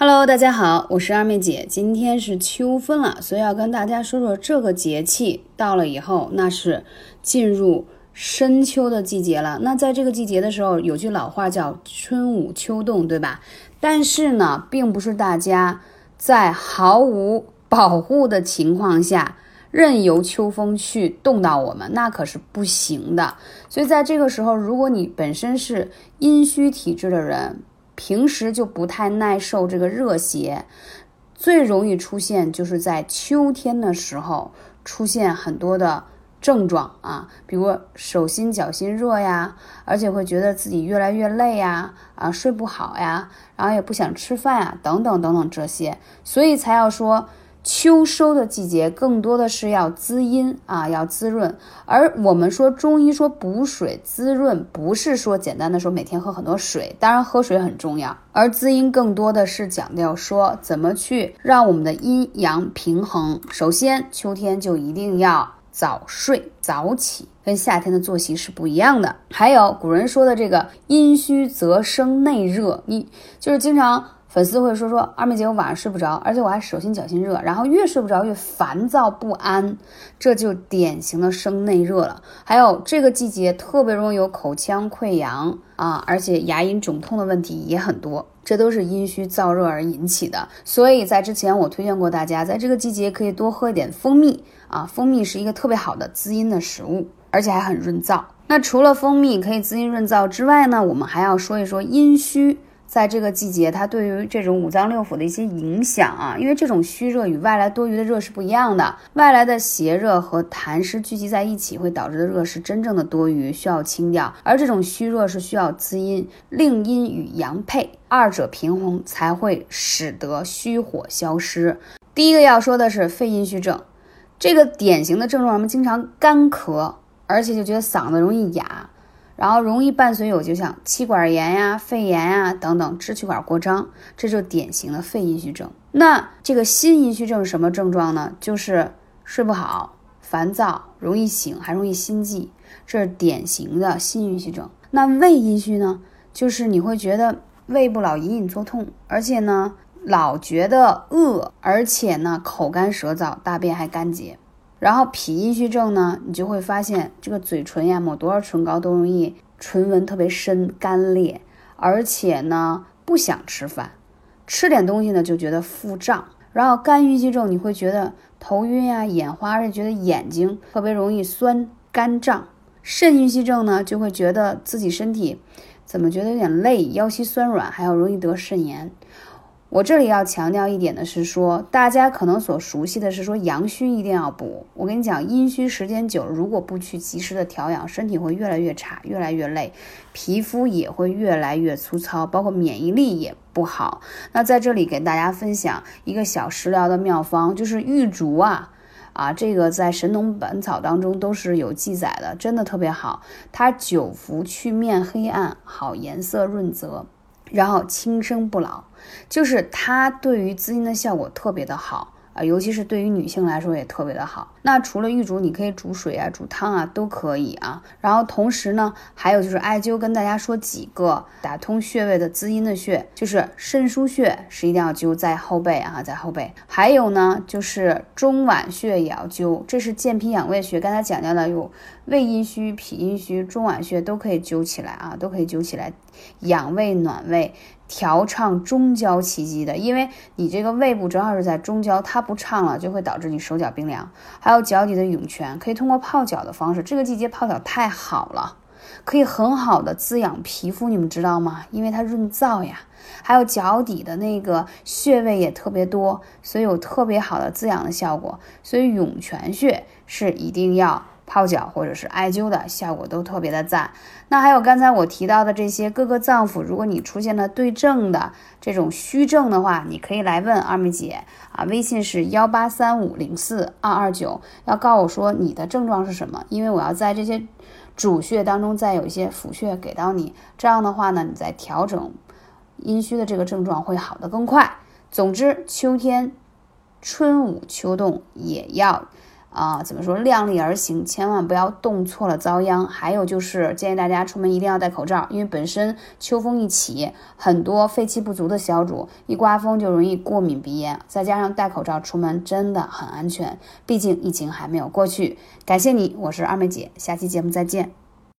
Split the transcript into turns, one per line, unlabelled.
Hello，大家好，我是二妹姐。今天是秋分了，所以要跟大家说说这个节气到了以后，那是进入深秋的季节了。那在这个季节的时候，有句老话叫“春捂秋冻”，对吧？但是呢，并不是大家在毫无保护的情况下，任由秋风去冻到我们，那可是不行的。所以在这个时候，如果你本身是阴虚体质的人，平时就不太耐受这个热邪，最容易出现就是在秋天的时候出现很多的症状啊，比如手心脚心热呀，而且会觉得自己越来越累呀，啊睡不好呀，然后也不想吃饭啊，等等等等这些，所以才要说。秋收的季节更多的是要滋阴啊，要滋润。而我们说中医说补水滋润，不是说简单的说每天喝很多水，当然喝水很重要。而滋阴更多的是强调说怎么去让我们的阴阳平衡。首先，秋天就一定要早睡早起，跟夏天的作息是不一样的。还有古人说的这个阴虚则生内热，你就是经常。粉丝会说说二妹姐，我晚上睡不着，而且我还手心脚心热，然后越睡不着越烦躁不安，这就典型的生内热了。还有这个季节特别容易有口腔溃疡啊，而且牙龈肿痛的问题也很多，这都是阴虚燥热而引起的。所以在之前我推荐过大家，在这个季节可以多喝一点蜂蜜啊，蜂蜜是一个特别好的滋阴的食物，而且还很润燥。那除了蜂蜜可以滋阴润燥之外呢，我们还要说一说阴虚。在这个季节，它对于这种五脏六腑的一些影响啊，因为这种虚热与外来多余的热是不一样的。外来的邪热和痰湿聚集在一起，会导致的热是真正的多余，需要清掉；而这种虚热是需要滋阴，令阴与阳配，二者平衡才会使得虚火消失。第一个要说的是肺阴虚症，这个典型的症状，我们经常干咳，而且就觉得嗓子容易哑。然后容易伴随有就像气管炎呀、肺炎呀等等支气管过张，这就典型的肺阴虚症。那这个心阴虚症什么症状呢？就是睡不好、烦躁、容易醒，还容易心悸，这是典型的心阴虚症。那胃阴虚呢？就是你会觉得胃部老隐隐作痛，而且呢老觉得饿，而且呢口干舌燥，大便还干结。然后脾阴虚症呢，你就会发现这个嘴唇呀，抹多少唇膏都容易唇纹特别深、干裂，而且呢不想吃饭，吃点东西呢就觉得腹胀。然后肝郁积症，你会觉得头晕呀、眼花，而且觉得眼睛特别容易酸、干胀。肾阴虚症呢，就会觉得自己身体怎么觉得有点累，腰膝酸软，还有容易得肾炎。我这里要强调一点的是说，大家可能所熟悉的是说阳虚一定要补。我跟你讲，阴虚时间久了，如果不去及时的调养，身体会越来越差，越来越累，皮肤也会越来越粗糙，包括免疫力也不好。那在这里给大家分享一个小食疗的妙方，就是玉竹啊，啊，这个在《神农本草》当中都是有记载的，真的特别好。它久服去面黑暗，好颜色润泽。然后轻生不老，就是它对于滋阴的效果特别的好。啊，尤其是对于女性来说也特别的好。那除了玉竹，你可以煮水啊、煮汤啊，都可以啊。然后同时呢，还有就是艾灸，跟大家说几个打通穴位的滋阴的穴，就是肾腧穴是一定要灸在后背啊，在后背。还有呢，就是中脘穴也要灸，这是健脾养胃穴。刚才讲到的有胃阴虚、脾阴虚、中脘穴都可以灸起来啊，都可以灸起来，养胃暖胃。调畅中焦气机的，因为你这个胃部正好是在中焦，它不畅了，就会导致你手脚冰凉。还有脚底的涌泉，可以通过泡脚的方式，这个季节泡脚太好了，可以很好的滋养皮肤，你们知道吗？因为它润燥呀。还有脚底的那个穴位也特别多，所以有特别好的滋养的效果。所以涌泉穴是一定要。泡脚或者是艾灸的效果都特别的赞。那还有刚才我提到的这些各个脏腑，如果你出现了对症的这种虚症的话，你可以来问二妹姐啊，微信是幺八三五零四二二九，要告诉我说你的症状是什么，因为我要在这些主穴当中再有一些辅穴给到你，这样的话呢，你再调整阴虚的这个症状会好的更快。总之，秋天春捂秋冻也要。啊，怎么说量力而行，千万不要动错了遭殃。还有就是建议大家出门一定要戴口罩，因为本身秋风一起，很多肺气不足的小主一刮风就容易过敏鼻炎，再加上戴口罩出门真的很安全，毕竟疫情还没有过去。感谢你，我是二妹姐，下期节目再见。